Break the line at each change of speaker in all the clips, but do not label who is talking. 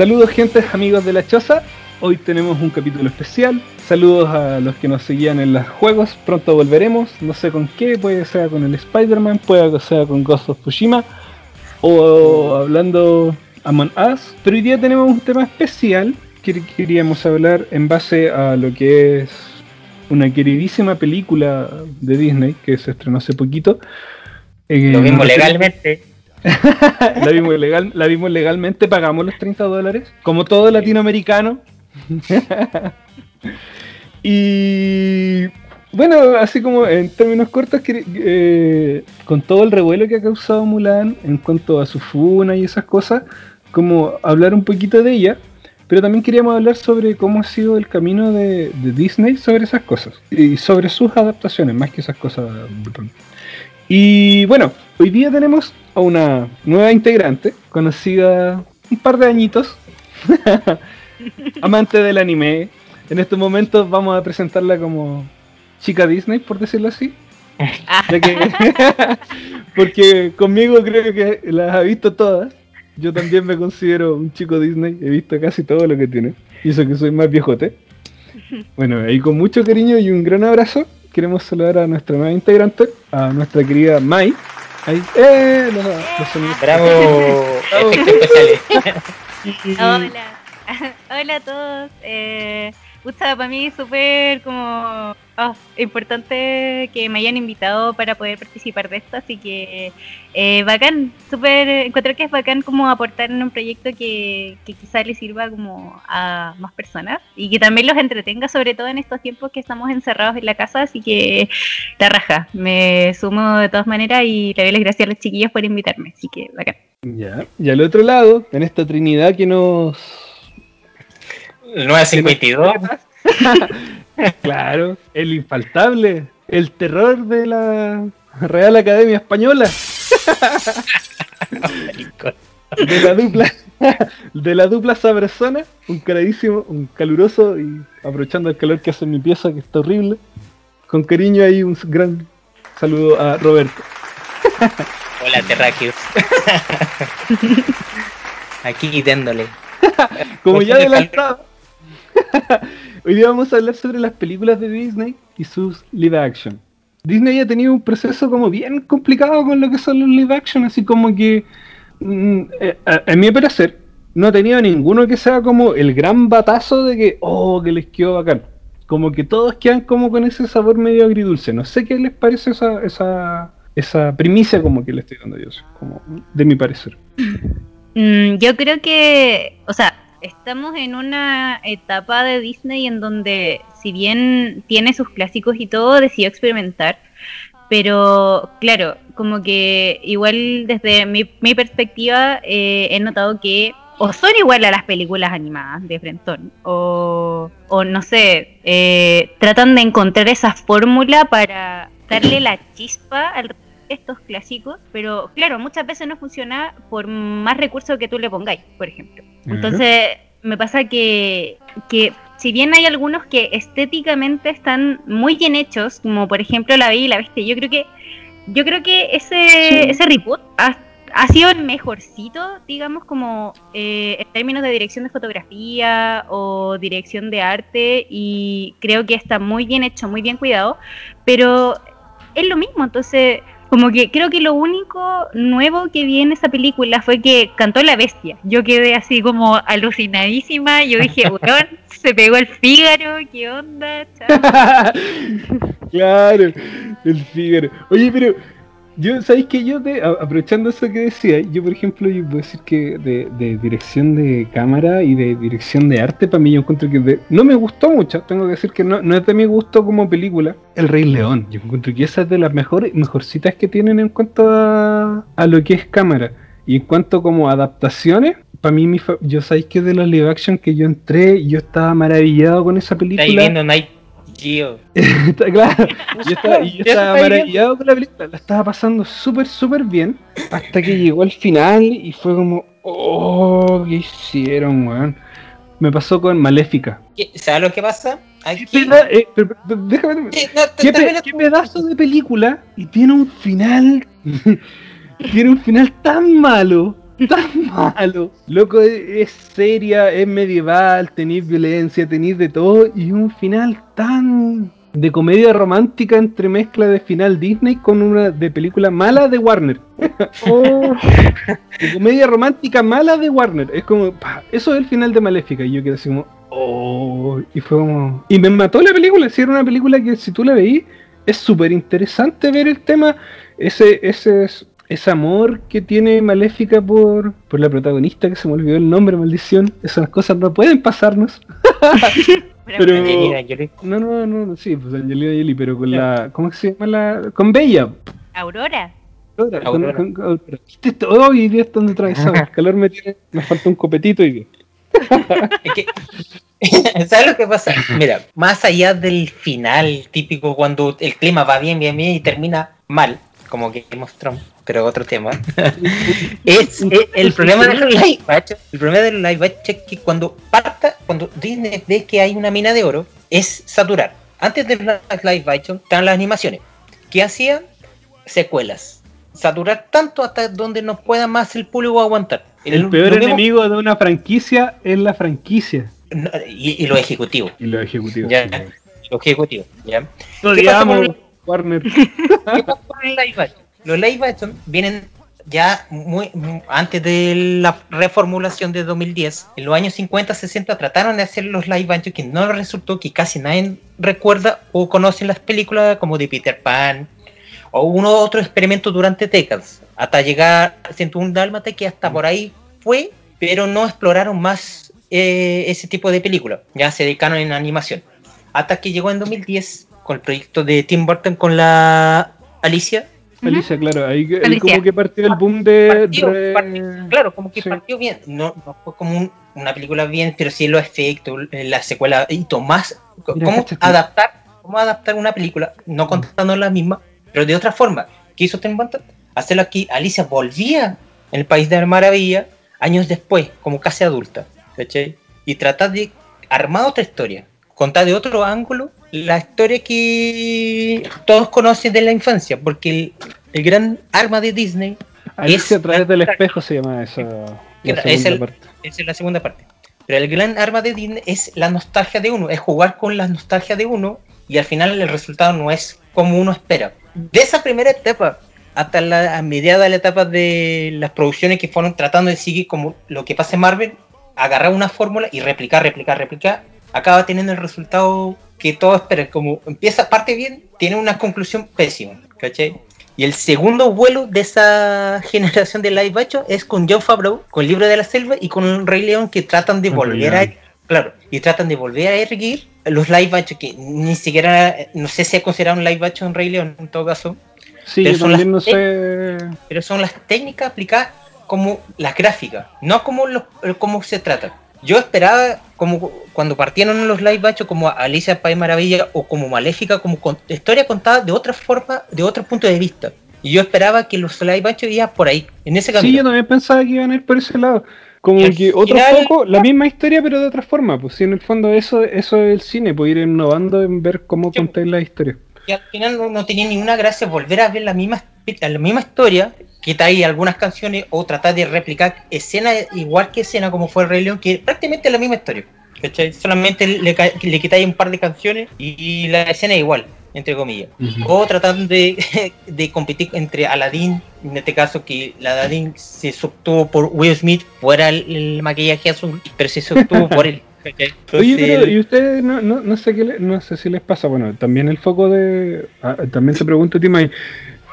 Saludos gente, amigos de la choza. Hoy tenemos un capítulo especial. Saludos a los que nos seguían en los juegos. Pronto volveremos. No sé con qué. Puede ser con el Spider-Man, puede que sea con Ghost of Tsushima. O hablando Among Us. Pero hoy día tenemos un tema especial que queríamos hablar en base a lo que es una queridísima película de Disney que se estrenó hace poquito.
Eh, lo mismo legalmente.
la, vimos legal, la vimos legalmente, pagamos los 30 dólares, como todo latinoamericano. y bueno, así como en términos cortos, eh, con todo el revuelo que ha causado Mulan en cuanto a su funa y esas cosas, como hablar un poquito de ella, pero también queríamos hablar sobre cómo ha sido el camino de, de Disney sobre esas cosas y sobre sus adaptaciones, más que esas cosas. Y bueno, hoy día tenemos a una nueva integrante, conocida un par de añitos, amante del anime. En estos momentos vamos a presentarla como chica Disney, por decirlo así. porque conmigo creo que las ha visto todas. Yo también me considero un chico Disney, he visto casi todo lo que tiene. Y eso que soy más viejote. Bueno, y con mucho cariño y un gran abrazo, queremos saludar a nuestra nueva integrante, a nuestra querida Mai. Ahí, ¡eh!
¡Bravo!
Hola. Hola a todos. Eh, para mí súper como oh, importante que me hayan invitado para poder participar de esto, así que eh, bacán, súper, encontré que es bacán como aportar en un proyecto que, que quizás le sirva como a más personas y que también los entretenga, sobre todo en estos tiempos que estamos encerrados en la casa, así que la raja, me sumo de todas maneras y le doy las gracias a los chiquillos por invitarme, así que bacán.
Ya, y al otro lado, en esta Trinidad que nos...
952.
claro, el infaltable, el terror de la Real Academia Española. de la dupla de la dupla sabrosona, un caradísimo, un caluroso y aprovechando el calor que hace en mi pieza que está horrible. Con cariño ahí un gran saludo a Roberto.
Hola Terráqueos. Aquí quitándole.
Como ya adelantado. Hoy día vamos a hablar sobre las películas de Disney y sus live action. Disney ha tenido un proceso como bien complicado con lo que son los live action, así como que, mm, eh, en mi parecer, no ha tenido ninguno que sea como el gran batazo de que, oh, que les quedó bacán. Como que todos quedan como con ese sabor medio agridulce. No sé qué les parece esa, esa, esa primicia como que le estoy dando yo, como de mi parecer.
Mm, yo creo que, o sea, estamos en una etapa de Disney en donde, si bien tiene sus clásicos y todo, decidió experimentar. Pero claro, como que igual desde mi, perspectiva eh, he notado que o son igual a las películas animadas de Frentón, o, o no sé, eh, tratan de encontrar esa fórmula para darle la chispa al estos clásicos, pero claro, muchas veces no funciona por más recursos que tú le pongáis, por ejemplo. Entonces, me pasa que, que si bien hay algunos que estéticamente están muy bien hechos, como por ejemplo La Bella y la Bestia, yo creo que yo creo que ese, ese reboot ha, sido el mejorcito, digamos, como eh, en términos de dirección de fotografía o dirección de arte, y creo que está muy bien hecho, muy bien cuidado, pero es lo mismo, entonces como que creo que lo único nuevo que vi en esa película fue que cantó la bestia. Yo quedé así como alucinadísima. Yo dije, weón, se pegó el Fígaro, ¿qué onda?
claro, el Fígaro. Oye, pero yo, ¿sabéis que yo, te, aprovechando eso que decía, yo por ejemplo, yo puedo decir que de, dirección de cámara y de dirección de arte, para mí yo encuentro que no me gustó mucho, tengo que decir que no, no es de mi gusto como película, El Rey León. Yo encuentro que esa es de las mejores, mejorcitas que tienen en cuanto a, lo que es cámara. Y en cuanto como adaptaciones, para mí, mi yo sabéis que de los live action que yo entré, yo estaba maravillado con esa película.
viendo Night Geo.
claro, yo estaba, yo estaba maravillado con la película, la estaba pasando súper, súper bien, hasta que llegó al final y fue como, oh, ¿qué hicieron, weón? Me pasó con Maléfica.
¿Sabes lo que pasa?
Aquí... Eh, déjame, ¿Qué, ¿Qué pedazo de película y tiene un final, tiene un final tan malo, tan malo. Loco, es, es seria, es medieval, tenéis violencia, tenéis de todo y un final tan de comedia romántica entre mezcla de final Disney con una de película mala de Warner.
Oh,
De comedia romántica mala de Warner. Es como, pa, eso es el final de Maléfica. Y yo quedé así como, oh. Y fue como. Y me mató la película. Si era una película que si tú la veís, es súper interesante ver el tema. Ese, ese, ese amor que tiene Maléfica por, por la protagonista, que se me olvidó el nombre, maldición. Esas cosas no pueden pasarnos. Pero-
Angelina Jolie.
No, no, no, sí, pues Angelina Jolie, pero con la. ¿Cómo que se llama la.? Con Bella.
Aurora.
Aurora,
Aurora.
con- con Aurora. Oh, hoy día están atravesado. El calor me tiene. Me falta un copetito y.
Es que, ¿Sabes lo que pasa? Mira, más allá del final típico cuando el clima va bien, bien, bien y termina mal, como que Game of Thrones, pero otro tema. es, es- el problema de los live action, el problema de los live action es que cuando parta, cuando Disney ve que hay una mina de oro, es saturar. Antes de las live action están las animaciones. ¿Qué hacían? Secuelas. Saturar tanto hasta donde no pueda más el público aguantar.
El peor
mismo-
enemigo de una franquicia es la franquicia.
no, y, y los ejecutivos.
Y los ejecutivos.
Ya. Los ejecutivos, ¿ya?
Lo
¿Qué pasa
odiamos,
con
Warner.
¿Qué pasa con los live action? Los live action vienen ya muy, muy- antes de la reformulación de 2010. En los años 50, 60 trataron de hacer los live action que no resultó, que casi nadie recuerda o conoce las películas como de Peter Pan o uno otro experimento durante décadas, hasta llegar a 101 Dálmata que hasta por ahí fue, pero no exploraron más eh, ese tipo de películas, ya se dedicaron en animación. Hasta que llegó en 2010 con el proyecto de Tim Burton con la Alicia.
Alicia, claro, ahí, ahí
Alicia.
como que partió el boom de.
Partió,
de-
partió, claro, como que
sí.
partió bien. No, no fue como un- una película bien, pero sí los efectos, la secuela y Tomás,
Mira,
cómo adaptar, cómo adaptar una película, no contando la misma, pero de otra forma. ¿Qué hizo Tim Burton? Hacerlo aquí. Alicia volvía en el País de la Maravilla años después, como casi adulta, ¿cachai? Y tratar de armar otra historia, contar de otro ángulo la historia que todos conocen de la infancia, porque el, el gran arma de Disney
Alicia
es-
a través del espejo se llama esa. La
Claro,
segunda
es. Esa es la segunda parte. Pero el gran arma de Disney es la nostalgia de uno, es jugar con la nostalgia de uno y al final el resultado no es como uno espera. De esa primera etapa hasta la mediada de la etapa de las producciones que fueron tratando de seguir como lo que pasa en Marvel, agarrar una fórmula y replicar, replicar, replicar, acaba teniendo el resultado que todos esperan. Como empieza, parte bien, tiene una conclusión pésima, ¿cachai? Y el segundo vuelo de esa generación de live action es con John Favreau, con el libro de la selva y con el Rey León que tratan de volver a claro, y tratan de volver a erguir los live action que ni siquiera no sé si es considerado un live action Rey León en todo caso,
Sí,
pero son
también no
las-
sé.
pero son las técnicas aplicadas como las gráficas, no como los, cómo se trata. Yo esperaba como cuando partieron los live action como Alicia en País Maravilla o como Maléfica como con, historia contada de otra forma, de otro punto de vista. Y yo esperaba que los live action iban por ahí, en ese
Sí, yo
camino.
también pensaba que iban a ir por ese lado. Como que otro poco, la misma historia, pero de otra forma. Pues si en el fondo eso, eso es el cine, pues ir innovando en ver cómo contáis la historia.
Y al final no, no tenía ninguna gracia volver a ver la misma, la misma historia, quitáis algunas canciones o tratar de replicar escena igual que escena como fue el Rey León, que es prácticamente la misma historia. ¿cachai? Solamente le, le quitáis un par de canciones y la escena es igual, entre comillas. O tratando de, de competir entre Aladdin, en este caso que la Aladdin se sostuvo por Will Smith, fuera el, el maquillaje azul, pero se sostuvo por él.
¿y ustedes no, no, no sé qué le- no sé si les pasa? Bueno, también el foco de... ah, también te pregunto, Timay,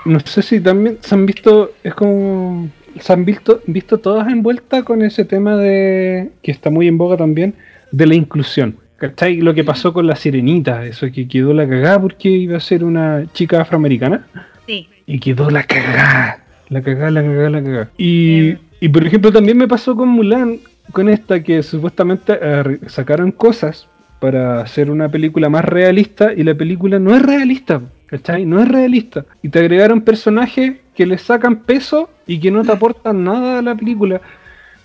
no sé si también se han visto, es como... Se han visto, visto todas envueltas con ese tema de... que está muy en boga también, de la inclusión. ¿Cachai? Lo que pasó con la sirenita, eso que quedó la cagada porque iba a ser una chica afroamericana.
Sí.
Y quedó la cagada. La cagada, la cagada, la cagada. Y, y por ejemplo, también me pasó con Mulan, con esta que supuestamente eh, sacaron cosas para hacer una película más realista y la película no es realista, ¿cachai? No es realista. Y te agregaron personajes que le sacan peso y que no te aportan nada a la película.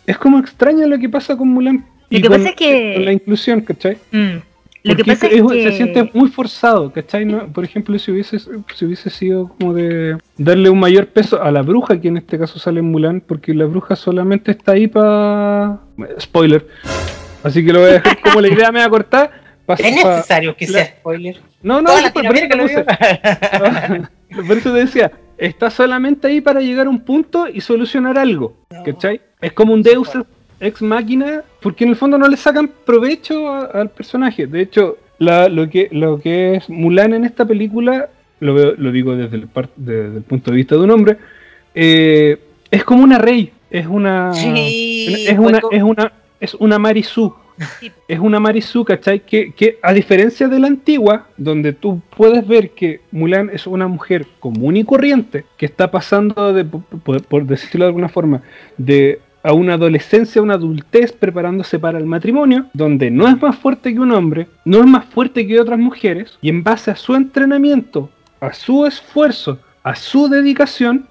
Es como extraño lo que pasa con Mulan.
Lo
y
que
con,
pasa es que-
con la inclusión, ¿cachai?
Mm. Lo que pasa
es-
es que...
se siente muy forzado, ¿cachai? No, por ejemplo, si hubiese, si hubiese sido como de darle un mayor peso a la bruja, que en este caso sale en Mulan, porque la bruja solamente está ahí para... Spoiler. Así que lo voy a dejar como la idea me va a cortar. Pa-
¿Es
pa-
necesario que
la-
sea spoiler?
No, no,
Toda
no, por, eso
lo
puse. Por eso te decía, está solamente ahí para llegar a un punto y solucionar algo, ¿cachai? Es como un Deus ex máquina, porque en el fondo no le sacan provecho a- al personaje. De hecho, la- lo, que, lo que es Mulan en esta película, lo, veo- lo digo desde el, par- desde el punto de vista de un hombre, eh, es como una rey, es una...
Sí,
es una,
pues,
es una, es una Marisú. Es una Marisú, ¿cachai? Que, que a diferencia de la antigua, donde tú puedes ver que Mulan es una mujer común y corriente, que está pasando, de, por, por decirlo de alguna forma, de a una adolescencia, a una adultez, preparándose para el matrimonio, donde no es más fuerte que un hombre, no es más fuerte que otras mujeres, y en base a su entrenamiento, a su esfuerzo, a su dedicación,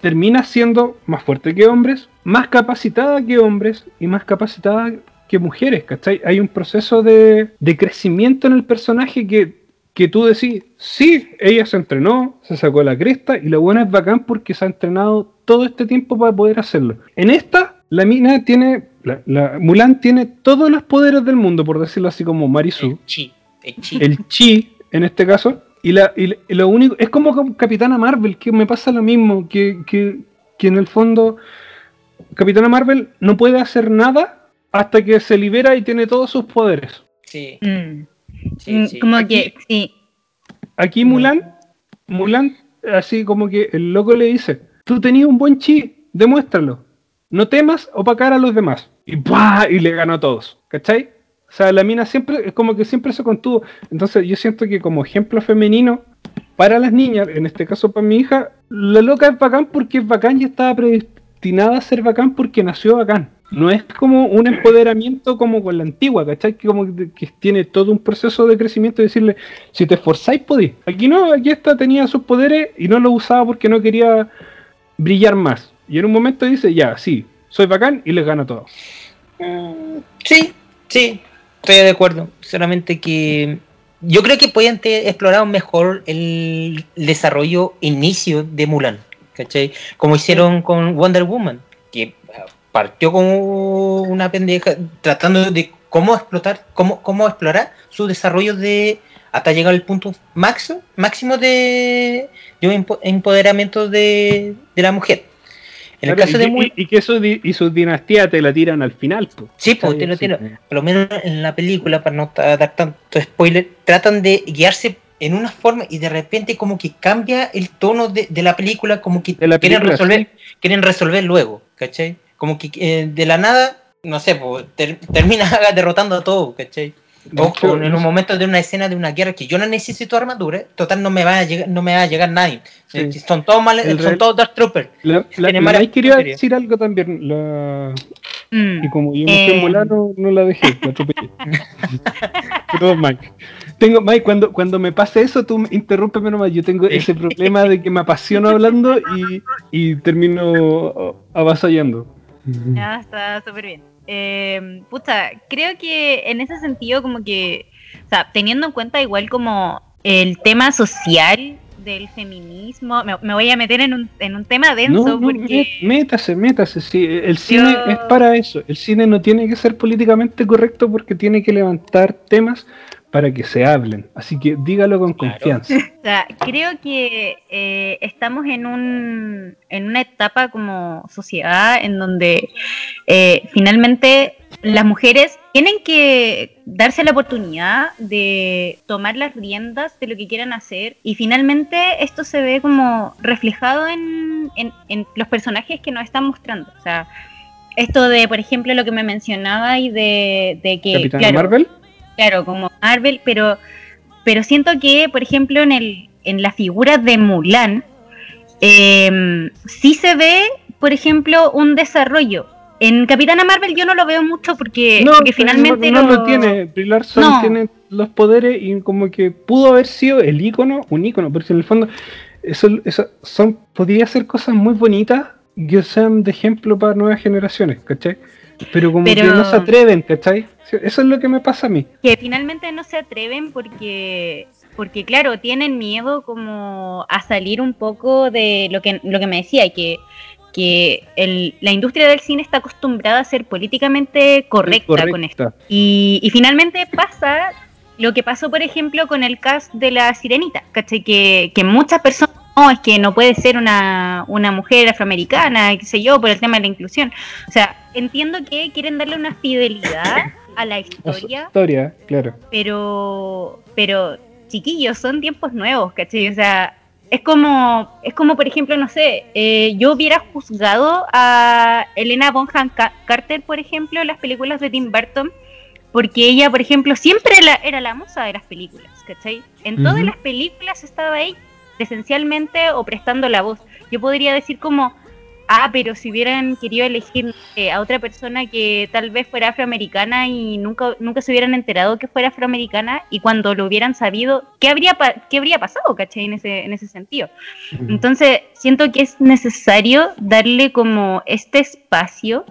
termina siendo más fuerte que hombres, más capacitada que hombres y más capacitada que mujeres, ¿cachai? Hay un proceso de, de crecimiento en el personaje que, que tú decís, sí, ella se entrenó, se sacó la cresta y lo bueno es bacán porque se ha entrenado todo este tiempo para poder hacerlo. En esta, la mina tiene, la, la Mulan tiene todos los poderes del mundo, por decirlo así como Marisu
El chi, el chi.
el chi en este caso y, la, y, y lo único es como con Capitana Marvel que me pasa lo mismo que, que, que en el fondo Capitana Marvel no puede hacer nada hasta que se libera y tiene todos sus poderes
Sí,
Mm.
sí,
Mm,
sí.
Como
Aquí-
que, sí.
aquí Mulan Mulan así como que el loco le dice tú tenías un buen chi demuéstralo no temas opacar a los demás y ¡buah! y le ganó a todos ¿cachai? O sea, la mina siempre, es como que siempre se contuvo. Entonces yo siento que como ejemplo femenino, para las niñas, en este caso para mi hija, la loca es bacán porque es bacán y estaba predestinada a ser bacán porque nació bacán. No es como un empoderamiento como con la antigua, ¿cachai? Que como que tiene todo un proceso de crecimiento y decirle, si te esforzáis podéis. Aquí no, aquí esta tenía sus poderes y no los usaba porque no quería brillar más. Y en un momento dice, ya, sí, soy bacán y les gano a todos.
Mm, Sí, sí, estoy de acuerdo. Solamente que yo creo que podían ter explorado mejor el desarrollo inicio de Mulan, ¿cachai? Como hicieron con Wonder Woman, que partió como una pendeja tratando de cómo explotar, cómo, cómo explorar su desarrollo de hasta llegar al punto máximo, máximo de, de un empo- empoderamiento de, de la mujer. En el
Claro,
caso
y,
de
y- que eso y su dinastía te la tiran al final.
Sí, pues,
Así
tiene-
que-
por lo menos en la película, para no dar tanto spoiler, tratan de guiarse en una forma y de repente como que cambia el tono de, de la película, como que quieren
película,
resolver, quieren resolver luego, ¿cachai? Como que eh, de la nada, no sé, pues, ter- termina derrotando a todo, ¿cachai? En un momento de una escena de una guerra que yo no necesito armadura, total no me va a llegar, no me va a llegar nadie.
Sí.
Eh, Son todos mal, son
real-
todos Dark Troopers.
La, la, quería decir algo también. La,
Mm.
y como yo no soy
Eh.
mulano, no la dejé, la atropellé. Perdón, Mike. Tengo, Mike, cuando, cuando me pase eso, tú interrúmpeme nomás. Yo tengo ese problema de que me apasiono hablando y, y termino avasallando.
Ya está súper bien. Eh, pucha, creo que en ese sentido, como que, o sea, teniendo en cuenta igual como el tema social del feminismo, me, me voy a meter en un, en un tema denso
No, no,
porque...
mé- métase, métase. Sí, el cine
Yo-
es para eso. El cine no tiene que ser políticamente correcto porque tiene que levantar temas para que se hablen. Así que dígalo con
Claro.
confianza.
O sea, creo que eh, estamos en, un, en una etapa como sociedad en donde eh, finalmente las mujeres tienen que darse la oportunidad de tomar las riendas de lo que quieran hacer y finalmente esto se ve como reflejado en, en- en los personajes que nos están mostrando. O sea, esto de, por ejemplo, lo que me mencionaba y de, de que...
Capitana
claro,
Marvel.
Claro, como Marvel, pero, pero siento que, por ejemplo, en, el, en la figura de Mulan, eh, sí se ve, por ejemplo, un desarrollo. En Capitana Marvel yo no lo veo mucho porque,
No,
porque finalmente
no, no
lo-
lo tiene. Brie Larson
No.
tiene los poderes y como que pudo haber sido el ícono, un ícono, pero si en el fondo eso, eso son podría ser cosas muy bonitas que sean de ejemplo para nuevas generaciones, ¿cachai? Pero como que
Pero-
no se atreven, ¿cachai? Eso es lo que me pasa a mí.
que finalmente no se atreven porque porque claro tienen miedo como a salir un poco de lo que lo que me decía que que el- la industria del cine está acostumbrada a ser políticamente correcta, con esto y, y finalmente pasa lo que pasó por ejemplo con el cast de la sirenita ¿cachai? que, que muchas personas no, es que no puede ser una, una mujer afroamericana, qué sé yo, por el tema de la inclusión. O sea, entiendo que quieren darle una fidelidad a la historia,
historia, claro.
pero pero chiquillos son tiempos nuevos ¿cachai? o sea es como es como por ejemplo no sé eh, yo hubiera juzgado a Elena Bonham Ca- Carter por ejemplo en las películas de Tim Burton porque ella por ejemplo siempre era la musa de las películas ¿cachai? en todas las películas estaba ahí esencialmente o prestando la voz yo podría decir como Ah, pero si hubieran querido elegir eh, a otra persona que tal vez fuera afroamericana y nunca, nunca se hubieran enterado que fuera afroamericana y cuando lo hubieran sabido, ¿qué habría, pa- qué habría pasado, cachai? En ese, en ese sentido. Entonces, siento que es necesario darle como este espacio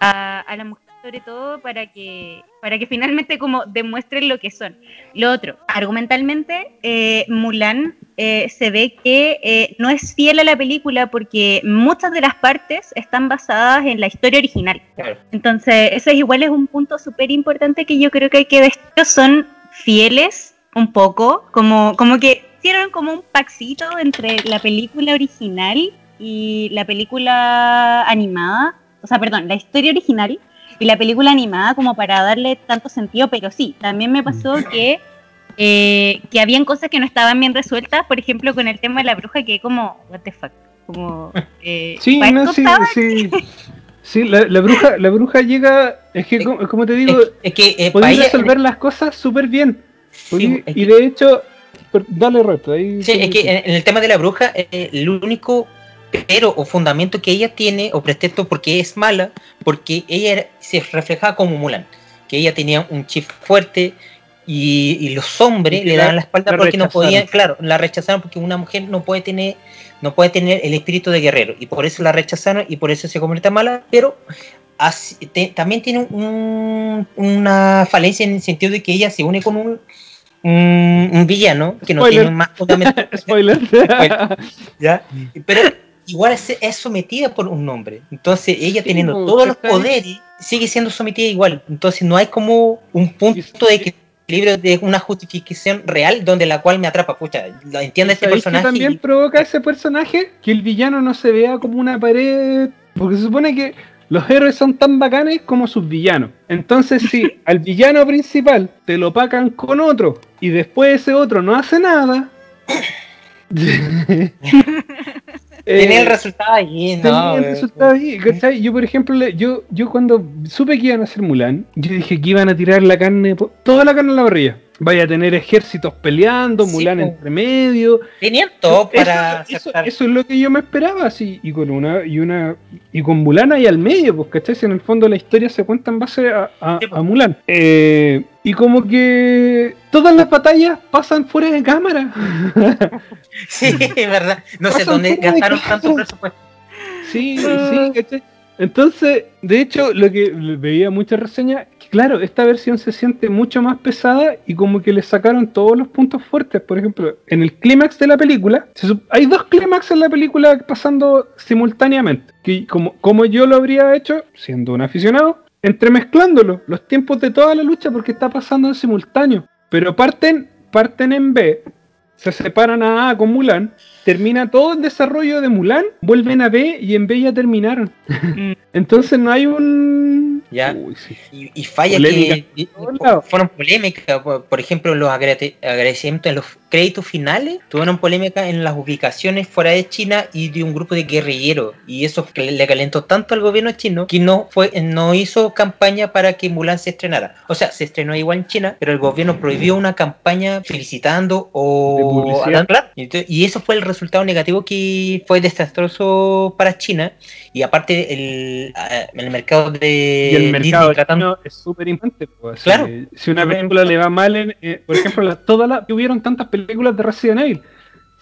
a, a la mujer, sobre todo para que, para que finalmente como demuestren lo que son. Lo otro, argumentalmente, eh, Mulan eh, se ve que eh, no es fiel a la película porque muchas de las partes están basadas en la historia original.
Claro.
Entonces, eso es igual es un punto súper importante que yo creo que hay que destacar. Son fieles un poco, como, como que hicieron como un paxito entre la película original y la película animada, o sea, perdón, la historia original y la película animada como para darle tanto sentido, pero sí, también me pasó que eh, que habían cosas que no estaban bien resueltas, por ejemplo, con el tema de la bruja, que como, what the fuck, como... eh,
Sí,
¿para
no, sí, sí. Sí, la, la bruja, la bruja llega, es que como, como te digo,
Es, es que eh, ella-
resolver las cosas súper bien.
Sí, es
y de hecho, dale reto. Ahí
Sí, es que en, en el tema de la bruja, eh, el único pero o fundamento que ella tiene, o pretexto porque es mala, porque ella se reflejaba como Mulan, que ella tenía un chip fuerte y, y los hombres
Y
le daban la espalda
la
porque no podían, claro, la rechazaron porque una mujer no puede tener no puede tener el espíritu de guerrero y por eso la rechazaron y por eso se convierte en mala, pero así- te- también tiene un- una falencia en el sentido de que ella se une con un, villano que no
Spoiler.
tiene más fundamento
Spoiler.
¿ya? Pero igual es, es sometida por un hombre. Entonces ella
Sí,
teniendo
po,
todos los poderes, sigue siendo sometida igual. Entonces no hay como un punto de equilibrio de una justificación real donde la cual me atrapa. Pucha, lo entiende este
¿Sabéis qué
personaje.
también
y-
provoca ese personaje? Que el villano no se vea como una pared. Porque se supone que los héroes son tan bacanes como sus villanos. Entonces, si al villano principal te lo pacan con otro y después ese otro no hace nada.
Tiene el
eh,
resultado ahí,
tenía
no.
el
eh,
resultado ahí, ¿cachai? Yo, por ejemplo, yo, yo cuando supe que iban a hacer Mulan, yo dije que iban a tirar la carne, toda la carne a la parrilla. Vaya a tener ejércitos peleando,
Sí,
Mulan
po.
entre medio.
Tenían todo para
eso, es lo que yo me esperaba, así, y con una, y una, y con Mulan ahí al medio, pues, ¿cachai? En el fondo la historia se cuenta en base a, a-
Sí, pues.
a Mulan. Eh, y como que todas las batallas pasan fuera de cámara.
Sí, es verdad. No sé dónde gastaron tanto presupuesto.
Sí, sí, ¿cachai? Entonces, de hecho, lo que veía muchas reseñas, claro, esta versión se siente mucho más pesada y como que le sacaron todos los puntos fuertes. Por ejemplo, en el clímax de la película, hay dos clímax en la película pasando simultáneamente. Que como, como yo lo habría hecho, siendo un aficionado, entremezclándolo, los tiempos de toda la lucha porque está pasando en simultáneo. Pero parten, parten en B, se separan a A con Mulan, termina todo el desarrollo de Mulan, vuelven a B y en B ya terminaron.
Mm.
Entonces no hay un...
Ya.
Uy, sí.
Y, y falla
Polémica
que y- fueron polémicas. Por, por ejemplo, los agrade- agradecimientos en los créditos finales tuvieron polémica en las ubicaciones fuera de China y de un grupo de guerrilleros. Y eso le calentó tanto al gobierno chino que no fue no hizo campaña para que Mulan se estrenara. O sea, se estrenó igual en China, pero el gobierno prohibió una campaña felicitando o y eso fue el resultado negativo que fue desastroso para China. Y aparte, el, ah, el mercado de
Y el mercado
Disney tratando-
es súper importante. pues,
Claro.
Si una película le va mal, en, eh, por ejemplo, todas las hubieron tantas películas de Resident Evil.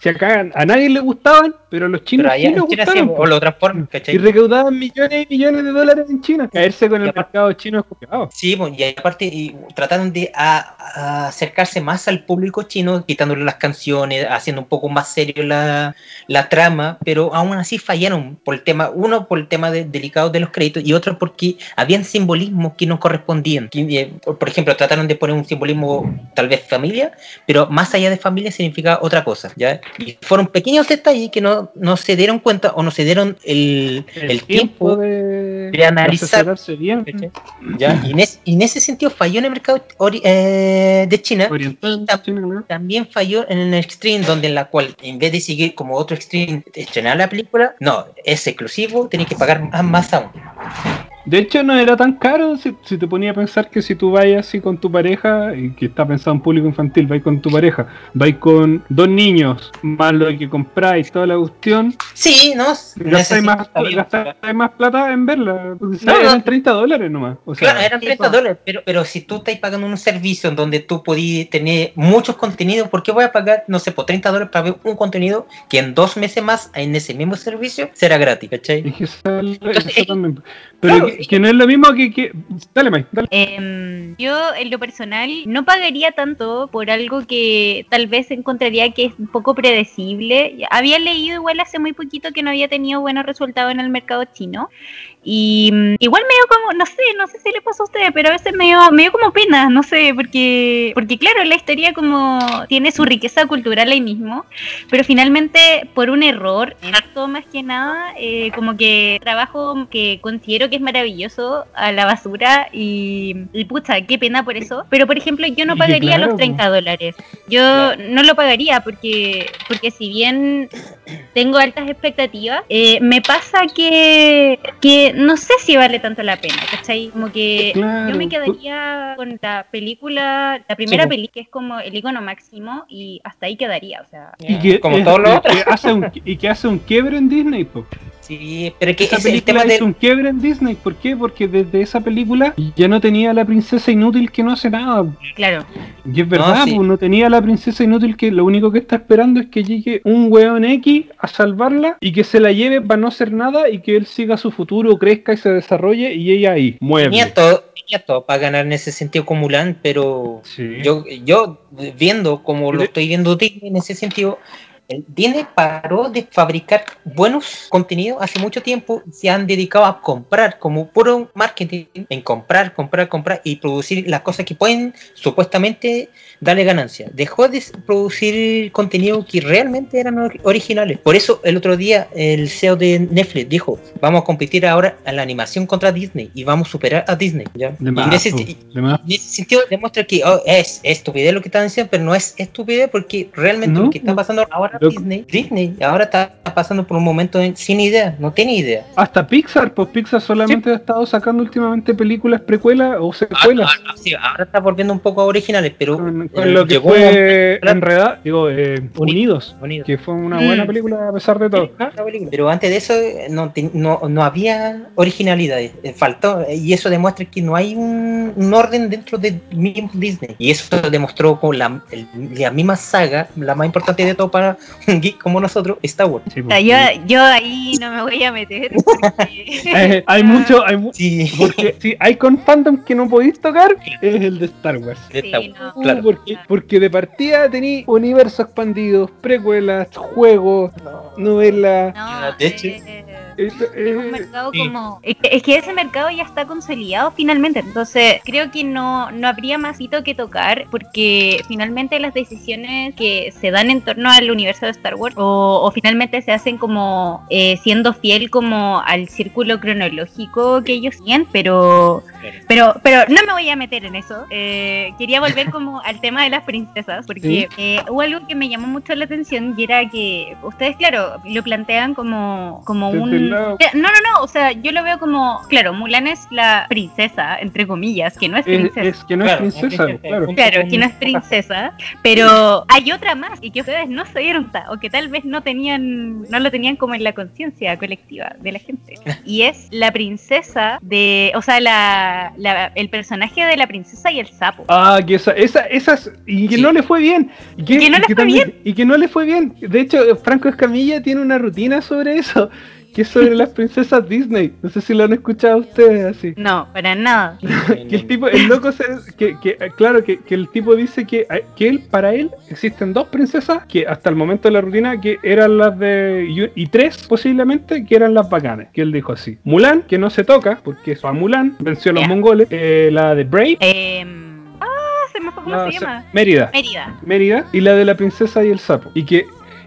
Si acá a nadie le gustaban, pero a los chinos
Pero
sí les
China sí, o lo transforman,
y
¿cachai?
recaudaban millones y millones de dólares en China. Caerse con
Y
el
aparte-
mercado chino es complicado.
Sí, pues, y aparte y trataron de a- a acercarse más al público chino, quitándole las canciones, haciendo un poco más serio la, la trama, pero aún así fallaron por el tema, uno por el tema de, delicado de los créditos y otro porque habían simbolismos que no correspondían. Eh, Por ejemplo, trataron de poner un simbolismo tal vez familia, pero más allá de familia significa otra cosa, ¿ya? Y fueron pequeños detalles que no, no se dieron cuenta o no se dieron el, el tiempo
de,
de analizar.
bien.
¿Ya? Y, en es- y en ese sentido falló en el mercado ori- eh, de China.
Oriental,
tam-
China, claro.
También falló en el Extreme, donde en la cual, en vez de seguir como otro Extreme, estrenar la película, no, es exclusivo, tenés que pagar más, más aún.
De hecho, no era tan caro si, si te ponía a pensar que si tú vas así con tu pareja, y que está pensado en público infantil, vais con tu pareja, vais con dos niños, más lo que compráis, toda la cuestión,
Sí, ¿no?
gastáis más, gastáis plata en verla. Porque
No,
eran 30 dólares nomás. O sea,
Claro, eran
Sí,
30
po.
dólares, pero, pero si tú estás pagando un servicio en donde tú podías tener muchos contenidos, ¿por qué voy a pagar, no sé, por 30 dólares para ver un contenido que en dos meses más en ese mismo servicio será gratis, ¿cachai?
es que esa-
Entonces,
también. Pero
claro,
que, no es lo mismo que. que dale, Mike, dale.
Em, yo, en lo personal, no pagaría tanto por algo que tal vez encontraría que es un poco predecible. Había leído igual hace muy poquito que no había tenido buenos resultados en el mercado chino. Y mm, igual medio como, no sé, no sé si le pasó a ustedes, pero a veces medio, medio como pena, no sé, porque, porque claro, la historia como tiene su riqueza cultural ahí mismo, pero finalmente por un error, en acto más que nada, eh, como que trabajo que considero que es maravilloso a la basura y, y pucha, qué pena por eso. Pero por ejemplo, yo no pagaría
claro,
los 30 dólares. Yo
Claro.
no lo pagaría porque, porque si bien tengo altas expectativas, eh, me pasa que, que no sé si vale tanto la pena, ¿cachai? Como que
Claro.
yo me quedaría con la película, la primera
Sí,
peli que es como el icono máximo y hasta ahí quedaría, o sea.
Y que,
como
es-
todo lo
y
otro.
que hace un, y que hace un quiebre en Disney, po.
Sí, pero es que
Esa
es el
película
tema de...
hizo un quiebre en Disney. ¿Por qué? Porque desde esa película ya no tenía a la princesa inútil que no hace nada.
Claro,
Y es verdad,
sí.
pues, no tenía a la princesa inútil que lo único que está esperando es que llegue un weón X a salvarla y que se la lleve para no hacer nada y que él siga su futuro, crezca y se desarrolle y ella ahí, mueve.
Tenía todo, tenía todo para ganar en ese sentido como Mulan, pero
Sí.
yo, yo viendo como lo
De-
estoy viendo Disney en ese sentido, el Disney paró de fabricar buenos contenidos hace mucho tiempo se han dedicado a comprar como puro marketing, en comprar, comprar, comprar y producir las cosas que pueden supuestamente darle ganancia. Dejó de producir contenido que realmente eran or- originales. Por eso el otro día el CEO de Netflix dijo, vamos a competir ahora en la animación contra Disney y vamos a superar a Disney. ¿ya?
De más,
en ese-
de
en ese sentido demuestra que oh, es estupidez lo que están diciendo, pero no es estupidez porque realmente
No,
lo que está pasando ahora
Lo-
Disney, Disney ahora está pasando por un momento en- sin idea, no tiene idea.
Hasta Pixar, pues Pixar solamente ha estado sacando últimamente películas precuelas o secuelas.
Ah, ah, sí, ahora está volviendo un poco a originales, pero
con,
eh,
lo que fue
un-
Enredado, digo, eh, Unidos,
Unidos.
que fue una
Mm.
buena película a pesar de todo.
Pero antes de eso eh, no, te- no, no había originalidad, faltó, y eso demuestra que no hay un, un orden dentro de mismo Disney. Y eso demostró con la, el- la misma saga, la más importante de todo para geek como nosotros, Star Wars.
Sí,
o
pues,
yo, yo ahí no me voy a meter porque...
Eh, hay mucho, hay mu-
Sí,
porque si hay con fandom que no podéis tocar, es el de Star Wars.
de
Sí,
Star Wars,
no.
Uh,
claro.
porque, porque de partida tenéis universos expandidos, precuelas, juegos, novelas.
No,
De hecho,
eh,
eh,
es
eh,
un mercado
sí.
como es que, es que ese mercado ya está consolidado finalmente entonces creo que no no habría más hito que tocar porque finalmente las decisiones que se dan en torno al universo de Star Wars o, o finalmente se hacen como eh, siendo fiel como al círculo cronológico que ellos siguen pero pero pero no me voy a meter en eso. Eh, quería volver como al tema de las princesas porque eh, hubo algo que me llamó mucho la atención y era que ustedes claro lo plantean como como un
lado.
Eh, No, no, no, o sea, yo lo veo como, claro, Mulan es la princesa, entre comillas, que no es
Es,
princesa.
es que no
Claro,
es princesa,
es
claro.
Claro, que no es princesa, pero hay otra más y que ustedes no se dieron o que tal vez no tenían, no lo tenían como en la conciencia colectiva de la gente. Y es la princesa de, o sea, la, la- el personaje de la princesa y el sapo.
Ah, que esa, esa, esas, y que
Sí.
no le fue bien. Y que,
que no le fue
también- Y que no le fue bien. De hecho, Franco Escamilla tiene una rutina sobre eso, que es sobre las princesas Disney. No sé si lo han escuchado ustedes así.
No, para nada.
Que el tipo, el loco se, que, que, eh, claro, que, que el tipo dice que, eh, que él, para él, existen dos princesas que hasta el momento de la rutina que eran las de, y, y tres posiblemente que eran las bacanas, que él dijo así. Mulan, que no se toca, porque es a Mulan, venció a los mongoles, eh, la de Brave,
Em, ah, se me fue, ¿cómo
la-
se llama?
Mérida.
Mérida.
Mérida y la de la princesa y el sapo. Y que,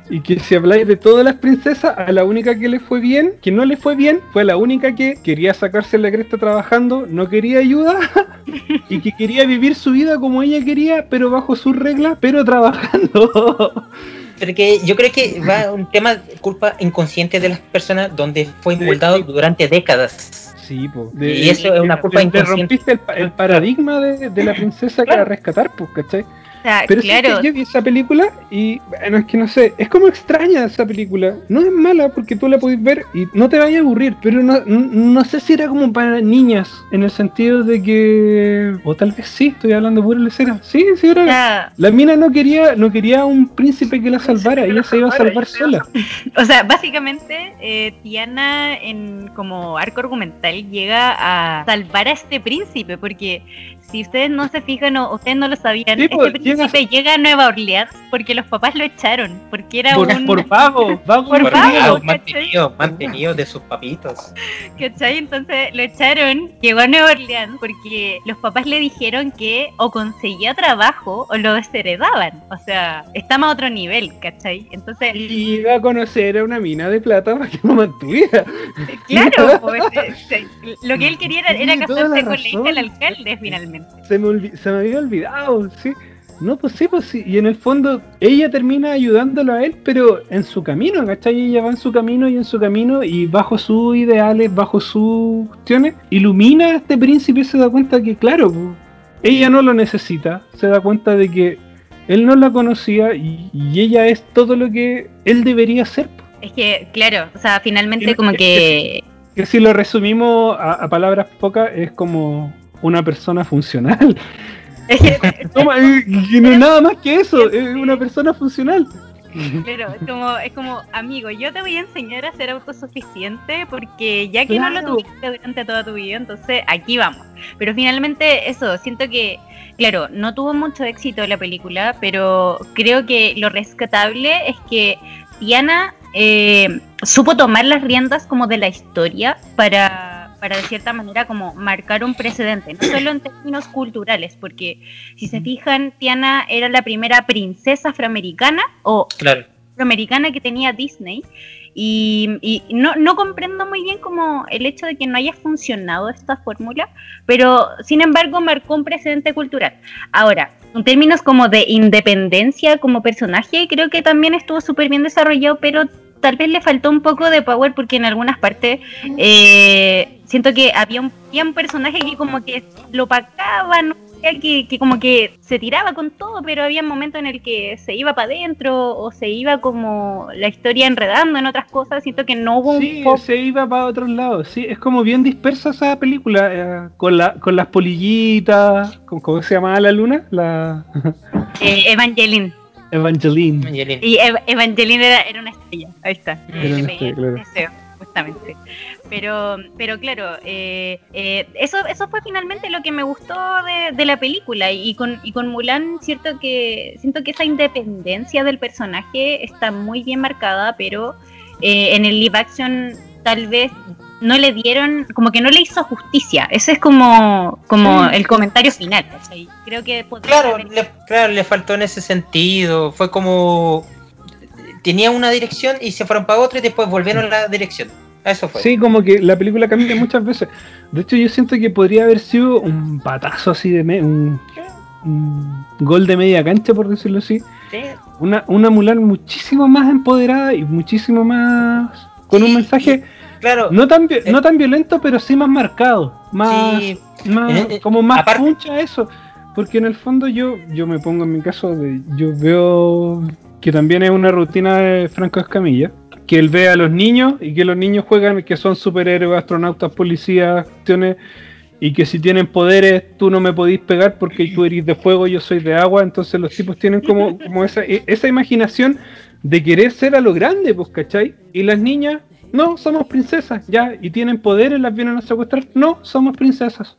y que si habláis de todas las princesas, a la única que le fue bien, que no le fue bien, fue la única que quería sacarse la cresta trabajando, no quería ayuda y que quería vivir su vida como ella quería, pero bajo sus reglas, pero trabajando.
Pero que yo creo que va un tema de culpa inconsciente de las personas donde fue
Sí.
durante décadas.
Sí, po.
Y eso es una culpa
te- te
inconsciente.
rompiste el, pa- el paradigma de, de la princesa que era rescatar, pues, ¿cachai?
Sea,
Pero sí
claro,
que yo vi esa película y bueno, es que no sé, es como extraña esa película. No es mala porque tú la podés ver y no te vaya a aburrir, pero no, no, sé si era como para niñas, en el sentido de que... O tal vez sí, estoy hablando pura lecera. Sí, sí era...
sea,
La mina no quería, no quería un príncipe que la salvara, ella se iba a salvar sola.
O sea, básicamente eh, Tiana en como arco argumental llega a salvar a este príncipe, porque si ustedes no se fijan o ustedes no lo sabían,
Sí, pues,
este príncipe llega... a Nueva Orleans porque los papás lo echaron, porque era
Por,
un...
por vago, vago.
Por
y
vago,
mantenido, mantenido de sus papitos.
¿Cachai? Entonces lo echaron, llegó a Nueva Orleans porque los papás le dijeron que o conseguía trabajo o lo desheredaban. O sea, estamos a otro nivel, ¿cachai? Entonces,
Y iba a conocer a una mina de plata para que lo mantuviera.
claro, pues, eh, lo que él quería era, era casarse con la hija del alcalde finalmente.
Se me, olvi- se me había olvidado, sí. No, pues sí, pues sí. Y en el fondo, ella termina ayudándolo a él, pero en su camino, ¿cachai? Ella va en su camino y en su camino, y bajo sus ideales, bajo sus cuestiones, ilumina a este príncipe y se da cuenta que, claro, pues, ella no lo necesita. Se da cuenta de que él no la conocía y, y ella es todo lo que él debería ser. pues.
Es que, claro, o sea, finalmente como que...
Que si lo resumimos a, a palabras pocas, es como una persona funcional. Toma, y- no es nada más que eso, es una persona funcional.
Claro, es como, es como, amigo, yo te voy a enseñar a ser autosuficiente porque ya que no lo tuviste durante toda tu vida, entonces aquí vamos. Pero finalmente eso, siento que, claro, no tuvo mucho éxito la película, pero creo que lo rescatable es que Diana eh, supo tomar las riendas como de la historia para, para de cierta manera como marcar un precedente, no solo en términos culturales, porque si se fijan, Tiana era la primera princesa afroamericana o
Claro.
afroamericana que tenía Disney y, y no, no comprendo muy bien como el hecho de que no haya funcionado esta fórmula, pero sin embargo marcó un precedente cultural. Ahora, en términos como de independencia como personaje, creo que también estuvo súper bien desarrollado, pero tal vez le faltó un poco de power porque en algunas partes eh, siento que había un, había un personaje que como que lo opacaba, no sé, que, que como que se tiraba con todo, pero había momentos en el que se iba para adentro o se iba como la historia enredando en otras cosas. Siento que no hubo
Sí,
un
se iba para otros lados, sí, es como bien dispersa esa película, eh, con, la, con las polillitas, con, ¿cómo se llamaba la luna? La
Eh, Evangeline.
Evangeline.
Angelina.
Y Ev- Evangeline era, era una estrella. Ahí está.
Era
Se
una estrella, claro.
deseo, justamente. Pero, pero claro, eh, eh, eso, eso fue finalmente lo que me gustó de, de la película. Y con, y con Mulan, cierto que siento que esa independencia del personaje está muy bien marcada, pero eh, en el live action tal vez no le dieron, como que no le hizo justicia. Ese es como, como
Sí.
el comentario final. ¿cachai? Creo que
Claro,
haber-
le, claro, le faltó en ese sentido. Fue como. Tenía una dirección y se fueron para otra y después volvieron a la dirección. Eso fue.
Sí, como que la película cambia muchas veces. De hecho, yo siento que podría haber sido un patazo así de me- un, un gol de media cancha, por decirlo así.
Sí.
Una, una Mulan muchísimo más empoderada y muchísimo más con un
Sí,
mensaje
Claro.
No tan, vi- no tan violento, pero sí más marcado. Más,
Sí.
más
Eh, eh,
como más
aparte-
punch a eso. Porque en el fondo yo, yo me pongo en mi caso, de, yo veo que también es una rutina de Franco Escamilla. Que él ve a los niños y que los niños juegan que son superhéroes, astronautas, policías, cuestiones, y que si tienen poderes tú no me podís pegar porque tú eres de fuego, yo soy de agua. Entonces los tipos tienen como, como esa, e- esa imaginación de querer ser a lo grande, pues, ¿cachai? Y las niñas, no, somos princesas, ya, y tienen poderes, las vienen a secuestrar, no, somos princesas.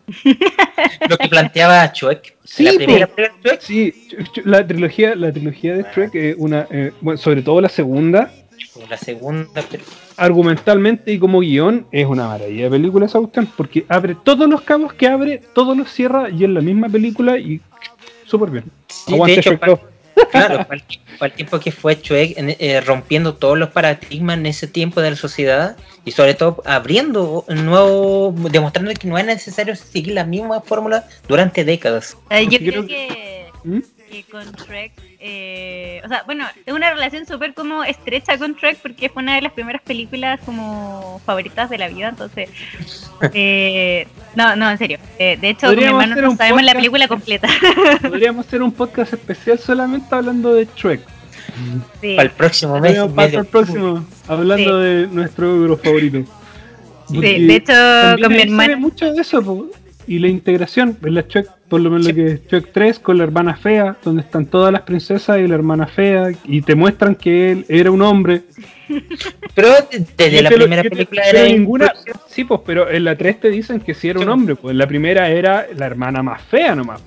Lo que planteaba Chuek.
Sí,
la primera Shrek,
Sí, la trilogía, la trilogía de Shrek, es una, eh, bueno, sobre todo la segunda,
la segunda, pero
argumentalmente y como guion, es una maravilla de película esa cuestión, porque abre todos los cabos que abre, todos los cierra y es la misma película y súper bien.
sí,
Aguante
de hecho,
Shrek
pa-
2.
Claro, para el, para el tiempo que fue Chuek, en- eh, rompiendo todos los paradigmas en ese tiempo de la sociedad y sobre todo abriendo un nuevo, demostrando que no es necesario seguir la misma fórmula durante décadas.
Eh, yo creo
creo
que,
¿Mm?
que con Shrek, eh, o sea, bueno, tengo una relación súper como estrecha con Shrek porque fue una de las primeras películas como favoritas de la vida, entonces, eh, no, no, en serio. Eh, de hecho, con mi hermano no sabemos la película completa.
Podríamos hacer un podcast especial solamente hablando de Shrek.
Sí.
Para el próximo mes. Medio-
al próximo, hablando de nuestro euro favorito.
Sí, de hecho,
también
con mi hermano.
mucho de eso, po. y la integración en la Shrek, por lo menos
Sí.
lo que es Shrek 3 con la hermana fea, donde están todas las princesas y la hermana fea, y te muestran que él era un hombre.
Pero desde la
lo-
primera película
pero
era
ninguna Sí, pues, pero en la 3 te dicen que sí era
Sí,
un hombre, pues en la primera era la hermana más fea nomás.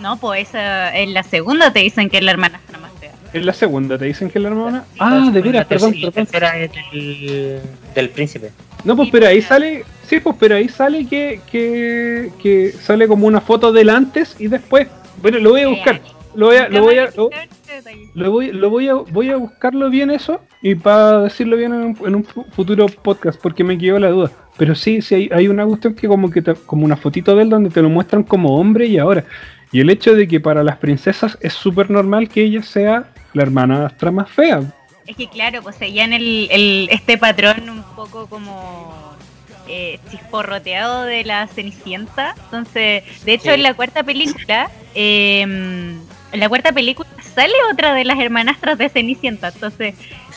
No, pues en la segunda te dicen que es la hermana más fea.
En la segunda te dicen que es la hermana. Ah, de veras, perdón, perdón.
La tercera es del, del príncipe.
No, pues pero ahí sale, sí, pues pero ahí sale que, que, que sale como una foto del antes y después. Bueno, lo voy a buscar. Lo voy a, lo voy a, lo, lo voy, lo voy a, voy a buscarlo bien eso y para decirlo bien en un, en un fu- futuro podcast porque me quedó la duda. Pero sí, sí hay, hay una cuestión que como que te- como una fotito de él donde te lo muestran como hombre y ahora. Y el hecho de que para las princesas es súper normal que ella sea la hermanastra más fea.
Es que claro, pues seguían el, el, este patrón un poco como eh, chisporroteado de la Cenicienta. Entonces, de hecho,
Sí.
en la cuarta película, eh, en la cuarta película sale otra de las hermanastras de Cenicienta. Entonces,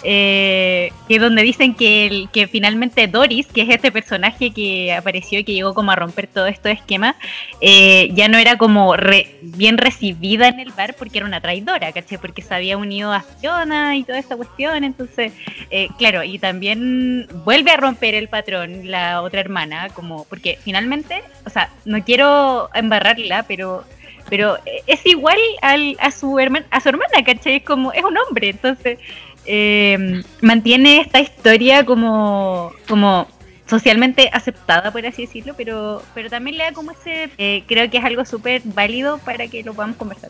eh, que donde dicen que, finalmente Doris, que es este personaje que apareció y que llegó como a romper todo este esquema, eh, ya no era como re- bien recibida en el bar porque era una traidora, ¿caché? Porque se había unido a Fiona y toda esa cuestión, entonces, eh, claro, y también vuelve a romper el patrón la otra hermana, como, porque finalmente, o sea, no quiero embarrarla, pero pero es igual al, a su hermana, a su hermana, ¿cachai? Es como, es un hombre, entonces eh, mantiene esta historia como, como socialmente aceptada, por así decirlo, pero, pero también le da como ese, eh, creo que es algo súper válido para que lo podamos conversar.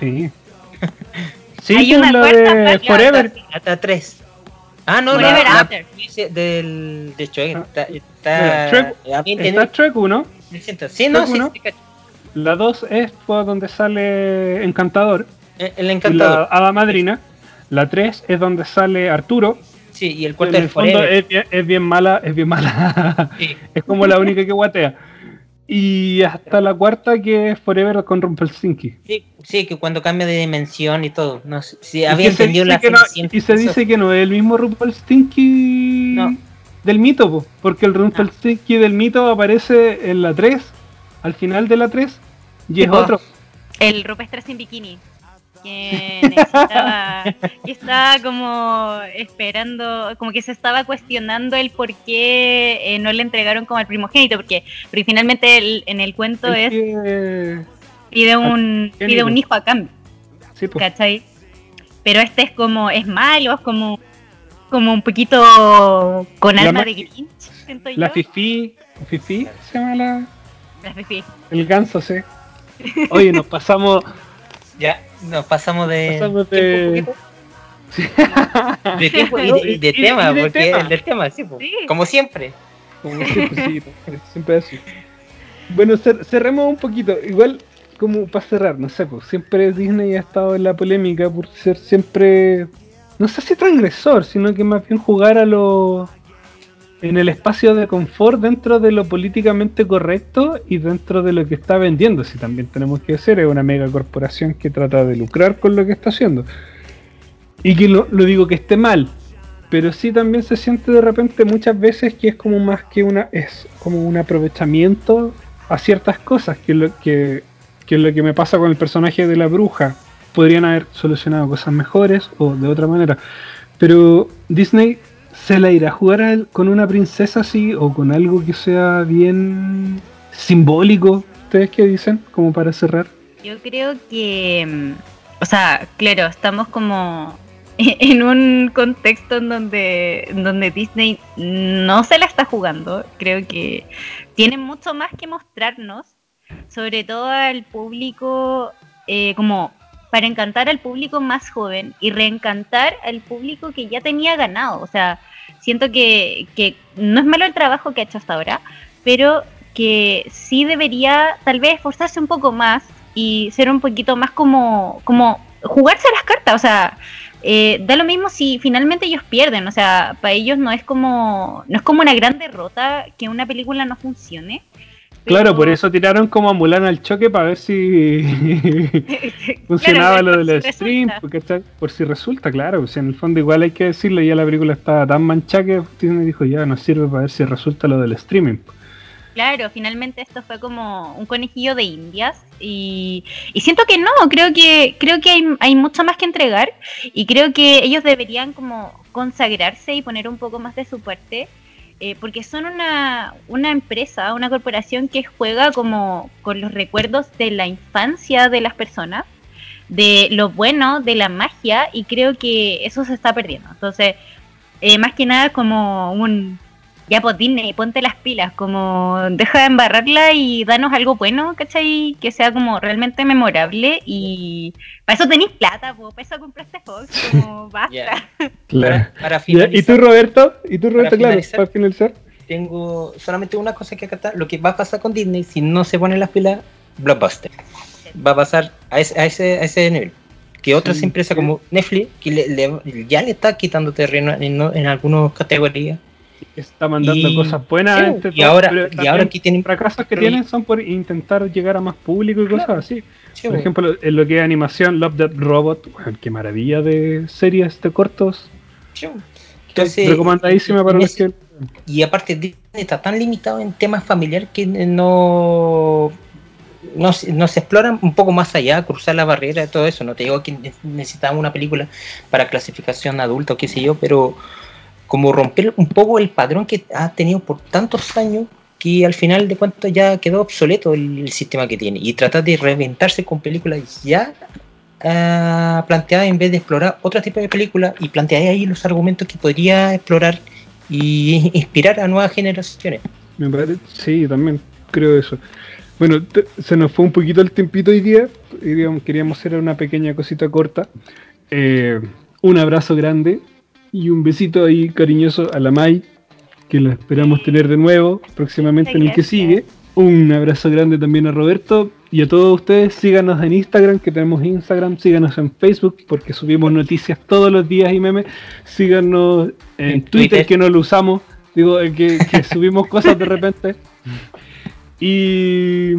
Sí. Sí,
Hay
pues,
una
la
cuarta
de Forever.
Hasta 3. Ah, no,
Forever
la, la
After.
dice del de Shrek.
Ah.
Está, está,
Shrek- Está Shrek 1.
Sí, no, sí.
La 2 es por donde sale Encantador.
El, el
Y la
encantador.
Hada Madrina. La 3 es donde sale Arturo.
Sí, y el cuarto
en el fondo
Forever.
es bien, es bien mala, es bien mala.
Sí.
es como la única que guatea. Y hasta la cuarta que es Forever con Rumpelstiltskin.
Sí, sí, que cuando cambia de dimensión y todo. No sé,
Y
había entendido
dice
la
que no- Y se
eso.
dice que no es el mismo Rumpelstiltskin
No.
del mito, po, porque el Rumpelstiltskin del mito aparece en la 3, al final de la 3, y es otro.
El Rupestre sin bikini. Que necesitaba, que estaba como esperando, como que se estaba cuestionando el por qué eh, no le entregaron como al primogénito, porque, porque finalmente el- en el cuento
Es
es
que-
pide un,
¿qué
pide un hijo a cambio,
sí, po.
¿cachai? Pero este es como, es malo, es como, como un poquito con
La
alma
ma-
de Grinch, siento yo.
La Fifi, Fifi se llama la,
La Fifi.
el ganso, sí. Oye, nos pasamos,
Ya, nos pasamos de.
pasamos de,
tiempo un poquito. De tiempo y de, y de
Y de-
tema,
y de
porque
tema.
el del tema, sí, po.
Sí.
como siempre.
como siempre, sí, siempre así. Bueno, cer- cerremos un poquito, igual como para cerrar, no sé, pues siempre Disney ha estado en la polémica por ser siempre, no sé si transgresor, sino que más bien jugar a lo en el espacio de confort dentro de lo políticamente correcto y dentro de lo que está vendiendo. Si también tenemos que decir, es una mega corporación que trata de lucrar con lo que está haciendo. Y que lo, lo digo que esté mal, pero sí también se siente de repente muchas veces que es como más que una es como un aprovechamiento a ciertas cosas que lo que, que lo que me pasa con el personaje de la bruja podrían haber solucionado cosas mejores o de otra manera pero Disney se la irá a jugar con una princesa así o con algo que sea bien simbólico ustedes qué dicen como para cerrar
Yo creo que, mm, o sea, claro, estamos como en un contexto en donde, donde Disney no se la está jugando. Creo que tiene mucho más que mostrarnos, sobre todo al público, eh, como para encantar al público más joven y reencantar al público que ya tenía ganado. O sea, siento que, que no es malo el trabajo que ha hecho hasta ahora, pero que sí debería tal vez esforzarse un poco más y ser un poquito más como, como jugarse las cartas, o sea, eh, da lo mismo si finalmente ellos pierden, o sea, para ellos no es como, no es como una gran derrota que una película no funcione.
Claro, por eso tiraron como a Mulan al choque para ver si funcionaba
Claro,
lo del
si
stream,
resulta.
porque está- por si resulta, claro, pues en el fondo igual hay que decirlo, ya la película estaba tan manchada que Disney dijo ya no sirve para ver si resulta lo del streaming.
Claro, finalmente esto fue como un conejillo de indias y, y siento que no, creo que creo que hay, hay mucho más que entregar y creo que ellos deberían como consagrarse y poner un poco más de su parte eh, porque son una, una empresa, una corporación que juega como con los recuerdos de la infancia de las personas, de lo bueno, de la magia y creo que eso se está perdiendo. Entonces, eh, más que nada como un ya pues Disney, ponte las pilas, como deja de embarrarla y danos algo bueno, ¿cachai? Que sea como realmente memorable y para eso tenéis plata, po, para eso compraste Fox, como basta.
Ya.
Claro.
Para, para
Ya, ¿Y
finalizar,
tú Roberto? ¿Y tú Roberto, claro,
finalizar.
para finalizar?
tengo solamente una cosa que acatar. Lo que va a pasar con Disney si no se ponen las pilas, blockbuster. Va a pasar a ese, a ese, a ese nivel. Que otras
Sí.
empresas como Netflix, que le- le- ya le está quitando terreno en, en algunas categorías.
Está mandando
Y-
cosas buenas.
Y
todos,
ahora, y ahora aquí tienen
fracasos que tienen son por intentar llegar a más público y cosas
Claro.
así.
Sí,
Por
bueno.
ejemplo, en lo que es animación, Love Death Robot, bueno, qué maravilla de series de cortos.
Sí. Entonces,
recomendadísima para los que.
Y aparte Disney está tan limitado en temas familiares que no, no, se- no se exploran un poco más allá, cruzar la barrera, todo eso. No te digo que ne- necesitamos una película para clasificación adulta o qué sé yo, pero como romper un poco el padrón que ha tenido por tantos años que al final de cuentas ya quedó obsoleto el, sistema que tiene y tratar de reventarse con películas ya ah, planteadas en vez de explorar otro tipo de películas y plantear ahí los argumentos que podría explorar y inspirar a nuevas generaciones.
Sí, también creo eso. Bueno, se nos fue un poquito el tiempito hoy día. Queríamos hacer una pequeña cosita corta. Eh, un abrazo grande y un besito ahí cariñoso a la Mai, que la esperamos tener de nuevo próximamente en el que sigue. Un abrazo grande también a Roberto y a todos ustedes. Síganos en Instagram, que tenemos Instagram. Síganos en Facebook, porque subimos noticias todos los días y memes. Síganos en,
En
Twitter,
Twitter.
que no lo usamos. Digo, eh, que, que subimos cosas de repente. Y,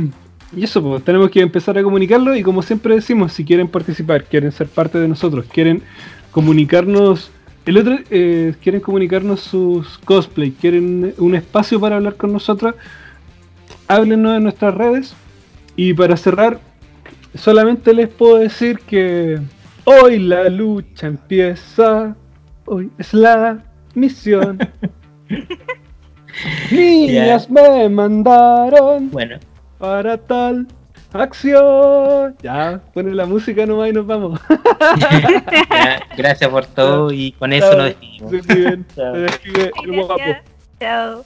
y eso, pues, tenemos que empezar a comunicarlo. Y como siempre decimos, si quieren participar, quieren ser parte de nosotros, quieren comunicarnos. El otro, eh, quieren comunicarnos sus cosplay, quieren un espacio para hablar con nosotros, háblenos en nuestras redes. Y para cerrar, solamente les puedo decir que hoy la lucha empieza, hoy es la misión. Niñas me mandaron
Bueno,
para tal acción. Ya, pone la música nomás y nos vamos.
ya, gracias por todo y con eso
Chao.
nos despedimos.
Se despiden.
Chao.
Se despide el guapo.
Chao.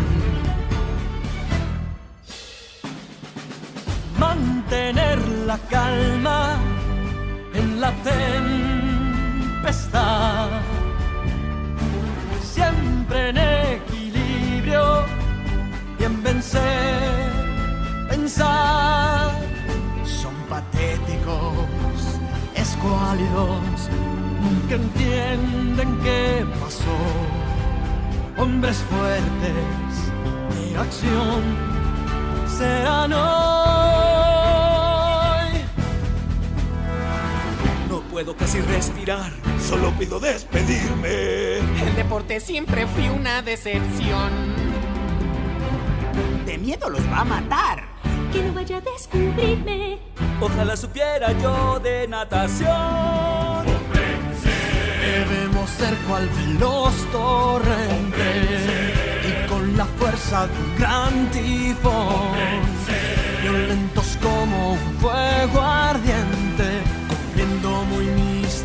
Mantener la calma en la tempestad. Siempre en equilibrio y en vencer, pensar. Son patéticos, escuálidos, nunca entienden qué pasó. Hombres fuertes de acción serán hoy.
Puedo casi respirar, solo pido despedirme.
El deporte siempre fue una decepción.
De miedo los va a matar.
Que no vaya a descubrirme.
Ojalá supiera yo de natación.
Debemos ser cual veloz torrente y con la fuerza de un gran tifón, violentos como un fuego ardiente,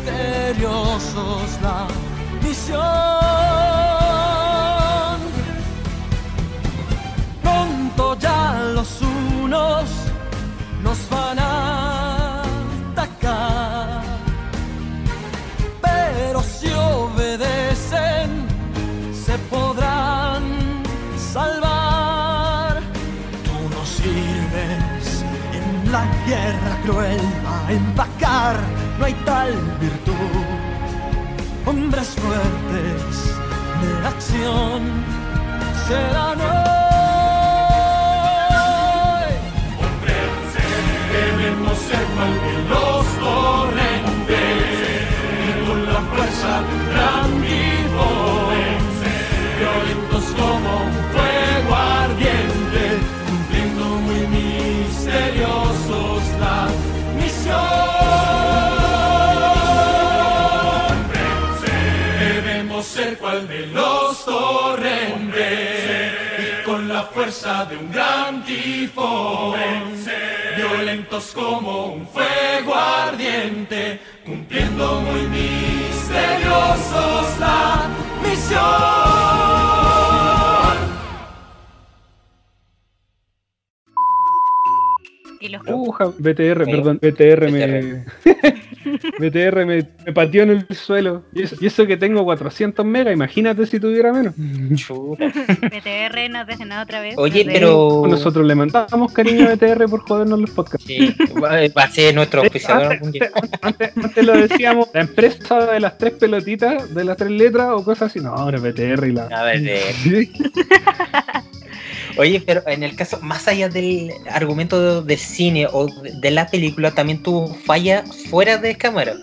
misteriosos la misión. Pronto ya los unos nos van a atacar pero si obedecen se podrán salvar. Tú no sirves en la guerra cruel a empacar, hay tal virtud. Hombres fuertes de acción serán hoy. Debemos ser cual torrentes y con la fuerza de un gran tifón, violentos como un fuego fuerza de un gran tifón, violentos como un fuego ardiente, cumpliendo muy misteriosos la misión.
Los
BTR,
Sí.
perdón, BTR me. BTR me, me pateó en el suelo. Y eso, y eso que tengo 400 megas, imagínate si tuviera menos.
PTR nos decenado otra vez.
Oye, pero.
Nosotros le mandamos cariño a BTR por jodernos los podcasts.
Sí, va, va a ser nuestro auspiciador algún día.
Antes, antes lo decíamos, la empresa de las tres pelotitas, de las tres letras o cosas así. No, ahora BTR y la.
A ver,
Sí.
Oye, pero en el caso, más allá del argumento de- del cine o de la película, también tuvo falla fuera de cámara.